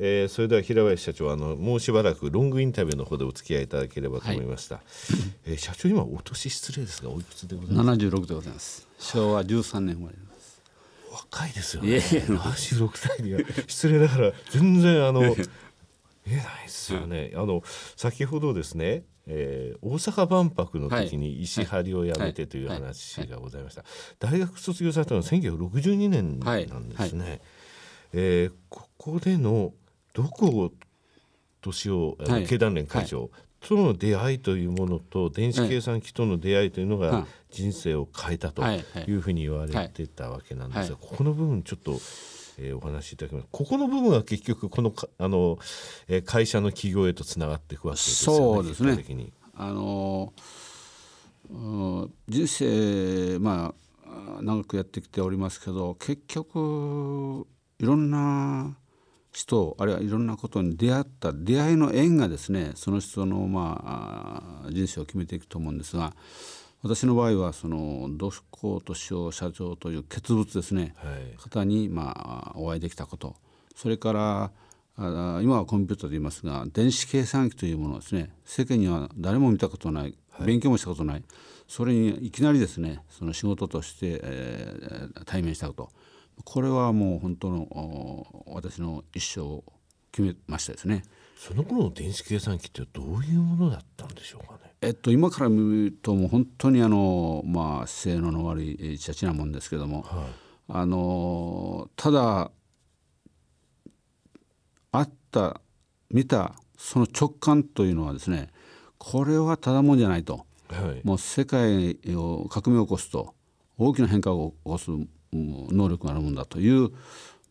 えー、それでは平林社長あのもうしばらくロングインタビューの方でお付き合いいただければと思いました、はい、えー、社長今お年失礼ですがおいくつでございます？76でございます昭和13年生まれです。若いですよね。76歳には失礼ながら全然あの見えないですよね、あの先ほどですねえー、大阪万博の時に石張りをやめてという話がございました、大学卒業されたのは1962年なんですね、はい。はい、えー、ここでのどこ年を、はい、経団連会長、との出会いというものと電子計算機との出会いというのが人生を変えたとい。うふうに言われてたわけなんですが、ここの部分ちょっとえー、お話しいただきます。ここの部分は結局このあの、えー、会社の企業へとつながっていくわけですよね。そうですね。あの人生まあ長くやってきておりますけど結局いろんな人あるいはいろんなことに出会った出会いの縁がですねその人のまあ人生を決めていくと思うんですが私の場合はその土光敏夫社長という傑物ですね、はい、方にまあお会いできたことそれからあ今はコンピューターで言いますが電子計算機というものですね世間には誰も見たことない、勉強もしたことないそれにいきなりですねその仕事として、えー、対面したことこれはもう本当の私の一生を決めましたですね。その頃の電子計算機ってどういうものだったんでしょうかね？えっと今から見るともう本当にあのまあ性能の悪いちゃちなもんですけども、はい、あのただあった見たその直感というのはですねこれはただもんじゃないと、はい、もう世界を革命を起こすと大きな変化を起こす能力があるもんだという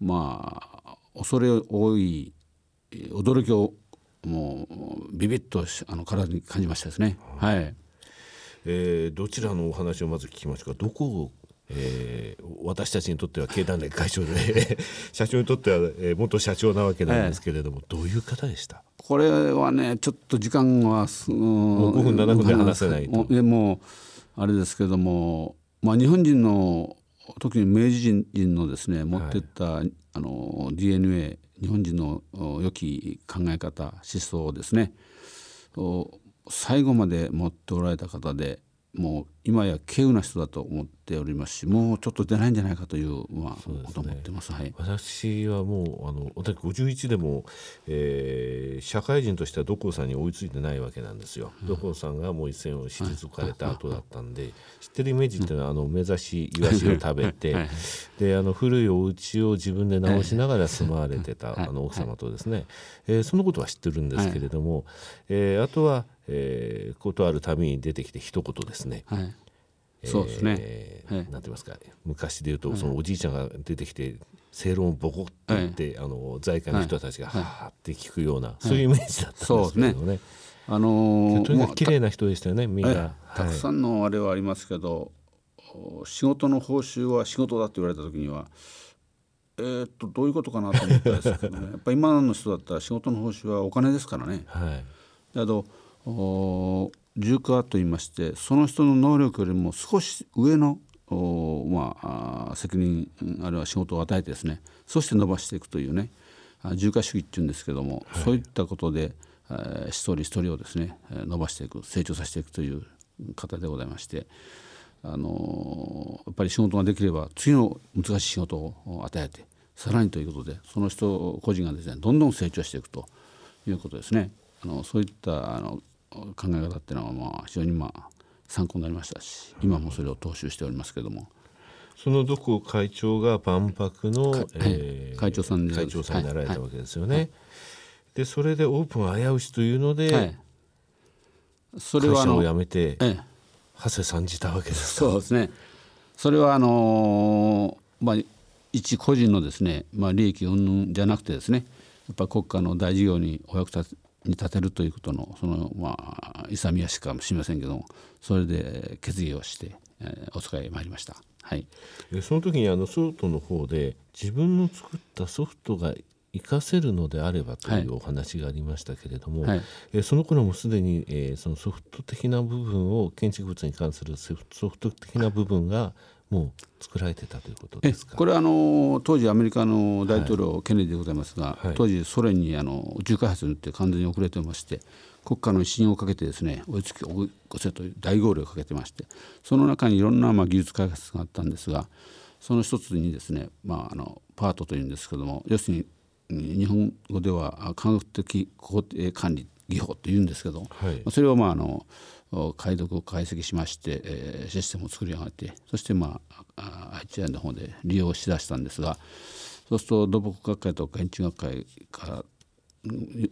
まあ恐れ多い驚きをもうビビッとあの体に感じましたですね。はい、えー、どちらのお話をまず聞きましょうか。どこをえー、私たちにとっては経団連会長で 社長にとっては、えー、元社長なわけなんですけれども、えどういう方でした？これはねちょっと時間はすもう5分7分で話せないと。もうあれですけども、まあ、日本人の特に明治人のですね持ってった、はい、あの DNA 日本人の良き考え方思想をですね最後まで持っておられた方でもう今や稀有な人だと思っておりますしもうちょっと出ないんじゃないかという、まあ、こと思ってます、はい、私はもうあの私51でも、えー、社会人としては土光さんに追いついてないわけなんですよ。土光さんがもう一線を退かれた後だったんで、知ってるイメージっていうのはあの目指しイワシを食べてであの古いお家を自分で直しながら住まわれてた、あの奥様とですね、えー、そのことは知ってるんですけれども、えー、あとはえー、ことあるたびに出てきて一言ですね、はい。えー、そうですね、はい、なんて言いますか。昔で言うと、そのおじいちゃんが出てきて正論をボコッと言って、はい、あの在家の人たちがはーって聞くような、そういうイメージだったんですけどね。ね。あのー、とにかく綺麗な人でしたよねみんな、たくさんのあれはありますけど、仕事の報酬は仕事だって言われた時にはえー、っとどういうことかなと思ったんですけどね。やっぱり今の人だったら仕事の報酬はお金ですからね。はい、あと重化といいましてその人の能力よりも少し上のまあ、責任あるいは仕事を与えてですねそして伸ばしていくというね重化主義っていうんですけども、はい、そういったことで、えー、一人一人をですね伸ばしていく成長させていくという方でございまして、あのー、やっぱり仕事ができれば次の難しい仕事を与えてさらにということでその人個人がですねどんどん成長していくということですね。あのそういったあの考え方っていうのはまあ非常にまあ参考になりましたし今もそれを踏襲しておりますけども。そのどこ会長が万博の、えー、会長さん会長さんになられたわけですよね。はい。はい、でそれでオープン危うしというので、はい、それは会社を辞めて、ええ、長谷さんじたわけですそうですね。それはあのー、まあ一個人のですね、まあ利益云々じゃなくてですね、やっぱ国家の大事業にお役立に立てるということのそのまあ勇み足かもしれませんけどもそれで決意をして、えー、お使い参りました。はい、その時にあのソフトの方で自分の作ったソフトが活かせるのであればというお話がありましたけれども、はい、えその頃もすでに、えー、そのソフト的な部分を建築物に関するソフト的な部分がもう作られてたということですか？これはあの当時アメリカの大統領、ケネディでございますが、はい、当時ソ連にあの宇宙開発によって完全に遅れてまして国家の威信をかけてですね追いつき追い越せという大号令をかけてましてその中にいろんなまあ技術開発があったんですがその一つにですね、まあ、あのパートというんですけども要するに日本語では科学的工程管理技法というんですけど、はい、それをまああの解読解析しまして、えー、システムを作り上がってそしてまあ愛知園の方で利用しだしたんですがそうすると土木学会とか建築学会から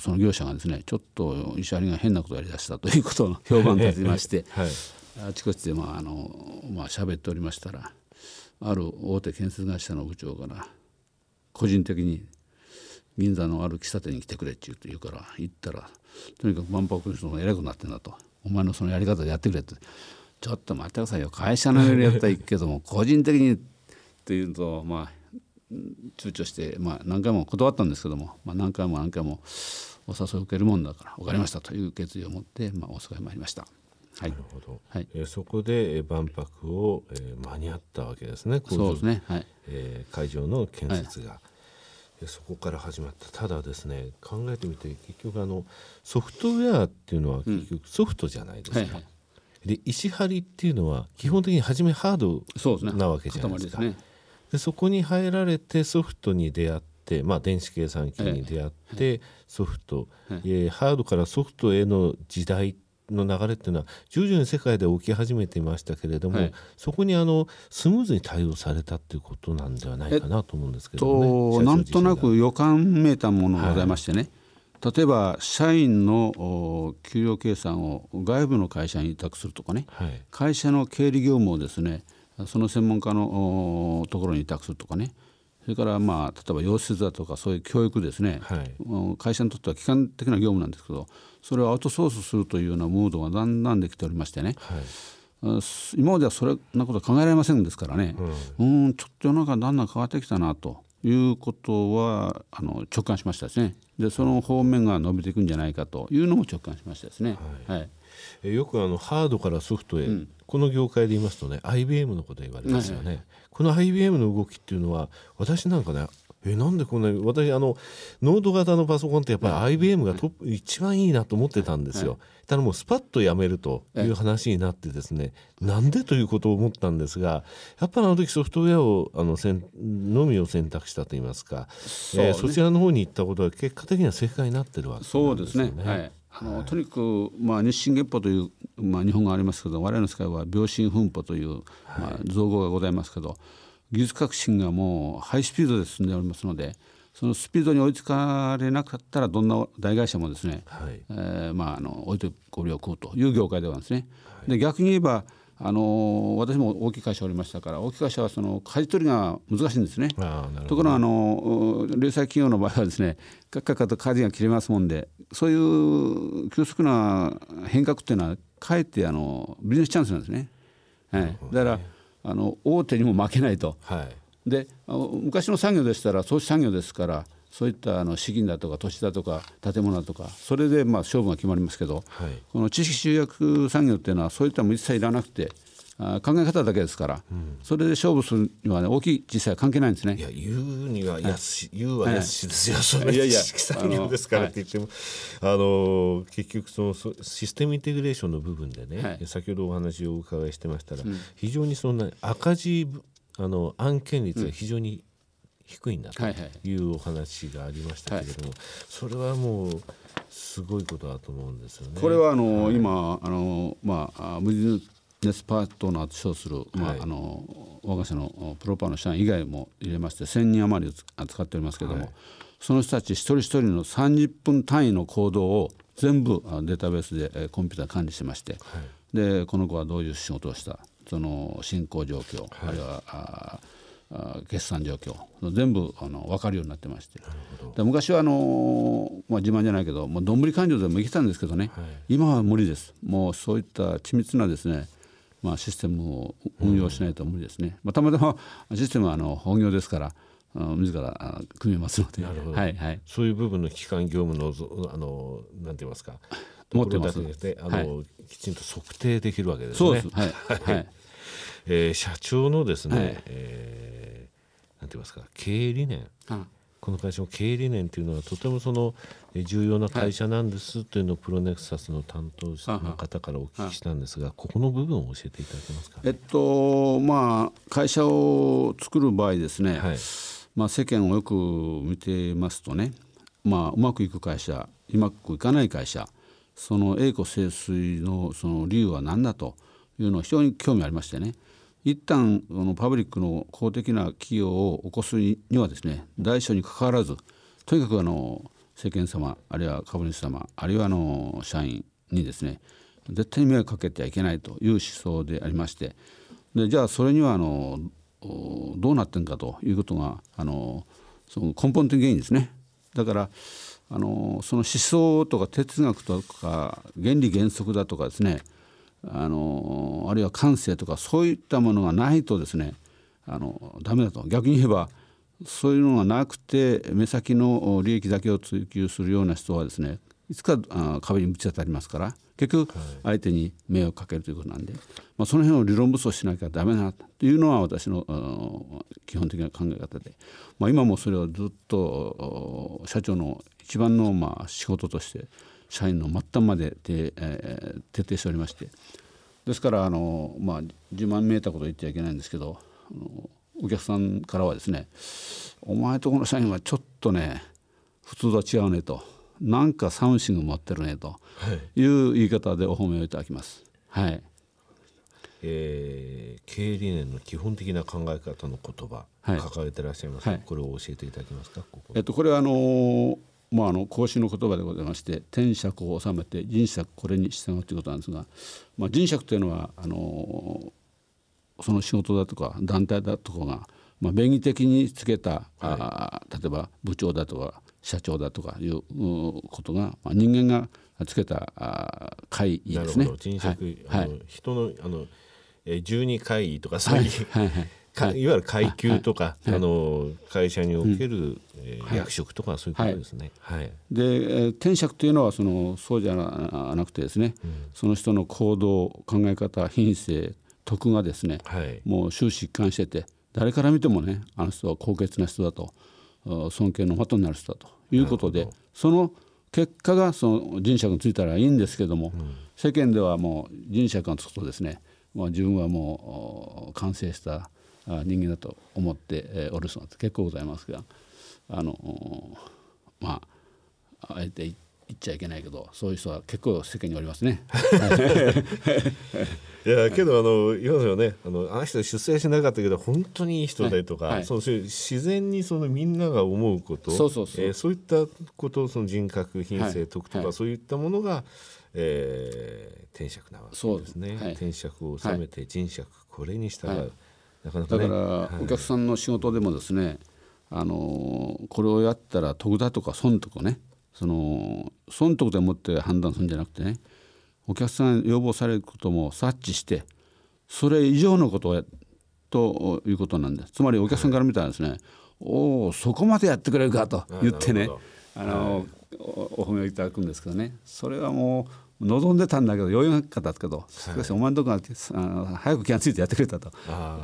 その業者がですねちょっと石原が変なことをやりだしたということの評判立ちまして、はい、あちこちでまああのまあ喋っておりましたらある大手建設会社の部長から個人的に銀座のある喫茶店に来てくれって言うから行ったらとにかく万博の人が偉くなってんだとお前のそのやり方でやってくれって。ちょっと待ってくださいよ。会社のやったらいいけども個人的にっていうとまあ躊躇して、まあ、何回も断ったんですけども、まあ、何回も何回もお誘いを受けるもんだから分かりましたという決意を持って、まあ、大阪へ参りました。はい、なるほど、はい。えー、そこで万博を、えー、間に合ったわけですねそうですね、はい。えー、会場の建設が、はい、そこから始まった。ただですね考えてみて結局あのソフトウェアっていうのは結局ソフトじゃないですか、うんはいはい、で石張りっていうのは基本的に初めハードなわけじゃないですか。ね、でそこに入られてソフトに出会って、まあ、電子計算機に出会ってソフト、えー、ハードからソフトへの時代の流れっていうのは徐々に世界で起き始めていましたけれども、はい、そこにあのスムーズに対応されたっていうことなんではないかなと思うんですけどね。えっと、なんとなく予感めいたものがございましてね、はい、例えば社員の給料計算を外部の会社に委託するとかね、はい、会社の経理業務をですねその専門家のところに委託するとかねそれからまあ例えば養殖だとかそういう教育ですね、はい、会社にとっては基幹的な業務なんですけどそれをアウトソースするというようなムードがだんだんできておりましてね、はい、今まではそれなことは考えられませんですからね、うん、うんちょっと世の中だんだん変わってきたなということはあの直感しましたですね。でその方面が伸びていくんじゃないかというのも直感しましたですね。はい、はい。えよくあのハードからソフトへ、うん、この業界で言いますとね IBM のこと言われますよね、はいはい、この IBM の動きっていうのは私なんかねえなんでこんな私あのノード型のパソコンってやっぱり IBM がトップ、一番いいなと思ってたんですよ。ただもうスパッとやめるという話になってですねなんでということを思ったんですがやっぱりあの時ソフトウェアをあのせんのみを選択したといいますかそ,、えー、そちらの方に行ったことは結果的には正解になってるわけですね。そうですね、はいあの、はい、とにかく、まあ、日進月歩という、まあ、日本語がありますけど我々の世界は秒針分歩という、まあ、造語がございますけど、技術革新がもうハイスピードで進んでおりますのでそのスピードに追いつかれなかったらどんな大会社もですね、はい、えー、まあ、あの置いてこれを食うという業界ではですね、はい、で逆に言えばあの私も大きい会社おりましたから大きい会社はその舵取りが難しいんですね。ところがあの零細企業の場合はですねカッカッカと舵が切れますもんでそういう急速な変革っていうのはかえってあのビジネスチャンスなんですね。はい、だからあの大手にも負けないと。はい、で昔の産業でしたら創出産業ですからそういったあの資金だとか土地だとか建物だとかそれでまあ勝負が決まりますけど、はい、この知識集約産業っていうのはそういったも一切いらなくてあ考え方だけですから、うん、それで勝負するには、ね、大きい実際は関係ないんですね。いや言うには安、はい、言うは安しですよ、はい、それいやいや知識産業ですからって言ってもあの、はい、の結局そのシステムインテグレーションの部分でね、先ほどお話をお伺いしてましたら、うん、非常にそんな赤字あの案件率が非常に低いんだというお話がありましたけれども、それはもうすごいことだと思うんですよね。これはあの、はい、今あのまあ無人ネスパートナーと称する、まあ、はい、あの我が社のプロパーの社員以外も入れまして1,000人余り扱っておりますけれども、はい、その人たち一人一人の30分単位の行動を全部データベースでコンピューター管理してまして、はい、でこの子はどういう仕事をしたその進行状況、あるいはあ決算状況。全部あの分かるようになってまして。で昔はあの、まあ、自慢じゃないけどもうどんぶり勘定でもいけたんですけどね、はい、今は無理です。もうそういった緻密なですねまあ、システムを運用しないと無理ですね、まあ、たまたまシステムはあの本業ですから自ら組めますので、はいはい、そういう部分の機関業務のあのなんて言いますか。持ってます。あの、はい、きちんと測定できるわけですね。そうです。はい、はいえー、社長のですね、はい。えーなんて言いますか経営理念。あこの会社の経営理念というのはとてもそのえー重要な会社なんですというのをプロネクサスの担当者の方からお聞きしたんですがここの部分を教えていただけますか、えっとまあ会社を作る場合ですね、はい。まあ、世間をよく見てますとね、まあ、うまくいく会社うまくいかない会社その栄枯盛衰のその理由は何だというのを非常に興味ありましてね一旦このパブリックの公的な企業を起こすにはですね大小にかかわらずとにかくあの世間様あるいは株主様あるいはあの社員にですね絶対に迷惑かけてはいけないという思想でありましてでじゃあそれにはあのどうなってんかということがあのその根本的原因ですね。だからあのその思想とか哲学とか原理原則だとかですねあのあるいは感性とかそういったものがないとですねあのダメだと。逆に言えばそういうのがなくて目先の利益だけを追求するような人はですねいつかあ壁にぶち当たりますから結局相手に迷惑かけるということなんで、まあ、その辺を理論武装しなきゃダメだなというのは私の基本的な考え方で、まあ、今もそれをずっとお社長の一番のまあ仕事として社員の末端までで、えー徹底しておりまして。ですからあの、まあ、自慢めいたこと言っちゃいけないんですけどお客さんからはですね「お前とこの社員はちょっとね普通とは違うね」と「なんかサウンシング持ってるね」とい。う言い方でお褒めをいただきます。はい。えー経営理念の基本的な考え方の言葉、はい。掲げてらっしゃいますが、はい。これを教えていただけますか？えっと、これはあのまあ、あの孔子の言葉でございまして「天釈を治めて人釈これに従う」ということなんですが、まあ、人釈というのはあのその仕事だとか団体だとかが、まあ、便宜的につけた、あ例えば部長だとか社長だとかいううことが、まあ、人間がつけたあ会議ですね。人釈、はい。あの人のあの、えー、十二会議とかそういう、はい。はい。かいわゆる階級とか、はい。あの会社における、え役職とかそういうことですね。はい。でえー天釈というのはそのそうじゃななくてですね、その人の行動考え方品性徳がですね、はい。もう終始一貫してて誰から見てもねあの人は高潔な人だとあ尊敬の的になる人だということでその結果がその人釈についたらいいんですけども、世間ではもう人釈がつくとですね、まあ、自分はもうお完成したあ人間だと思ってえーおる人なんて結構ございますがあのおまああえて言っちゃいけないけどそういう人は結構世間におりますね。いやけどあの言いますよね。あのあの人出世しなかったけど本当にいい人だとか、はいはい。そうそういう自然にそのみんなが思うことそうそうそう。えーそういったことその人格品性、はい徳とか、はいそういったものが、えー天釈なわけそうですね。はい。天釈を治めて人釈これに従う、はいなかなかね。だからお客さんの仕事でもですね、あのこれをやったら得だとか損とかねその損得でもって判断するんじゃなくてねお客さん要望されることも察知してそれ以上のことをやということなんです。つまりお客さんから見たらですね、おおそこまでやってくれるかと言ってねなるほあの、おお褒めをいただくんですけどねそれはもう望んでたんだけど余裕なかったけどしかしお前のとこがあの早く気がついてやってくれたと。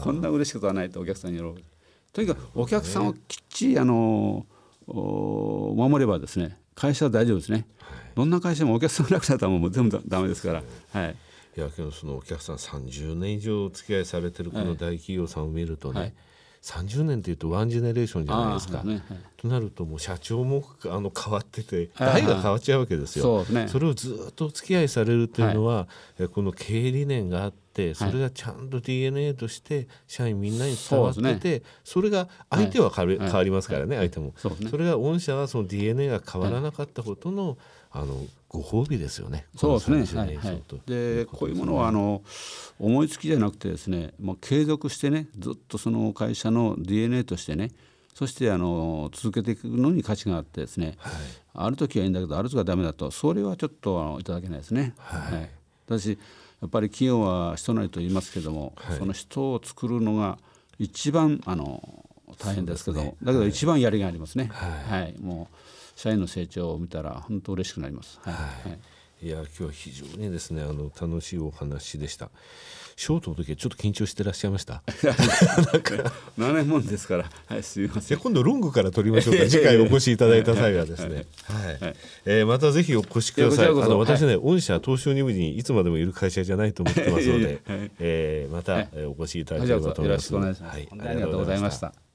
こんな嬉しいことはないとお客さんに喜ぶ。とにかくお客さんをきっちりあのお守ればですね会社は大丈夫ですね、どんな会社もお客さんが楽だったらもう全部ダメですから、はい、いやけどそのお客さん30年以上お付き合いされてるこの大企業さんを見るとね、はい30年っていうとワンジェネレーションじゃないですか。ねはいとなるともう社長もあの変わっててはい代が変わっちゃうわけですよ。そねそれをずっとお付き合いされるというのは、えこの経営理念があってそれがちゃんと DNA として社員みんなに伝わってそうてそ,、れが相手は変わ変わりますからね、相手も。そねそれが御社はその DNA が変わらなかったことの、あのご褒美ですよね。そうですね。この30はいはいでこういうものはあの思いつきじゃなくてですね、もう継続してね、ずっとその会社の DNA としてね、そしてあの続けていくのに価値があってですね、ある時はいいんだけどある時はダメだと、それはちょっとあのいただけないですね。はい。私やっぱり企業は人なりと言いますけども、はいその人を作るのが一番あの大変ですけども、だけど一番やりがいありますね。はいはい。もう社員の成長を見たら本当嬉しくなります。はい。はいいや今日は非常にですねあの楽しいお話でした。ショートの時はちょっと緊張してらっしゃいました。7年もんですから。はいすみません。今度ロングから取りましょうか。次回お越しいただいた際はですね。はい、えー、またぜひお越しください。あの私ね、御社東証二部にいつまでもいる会社じゃないと思ってますので、はい、えー、また、お越しいただければと思います、よろしくお願いします、はい、ありがとうございました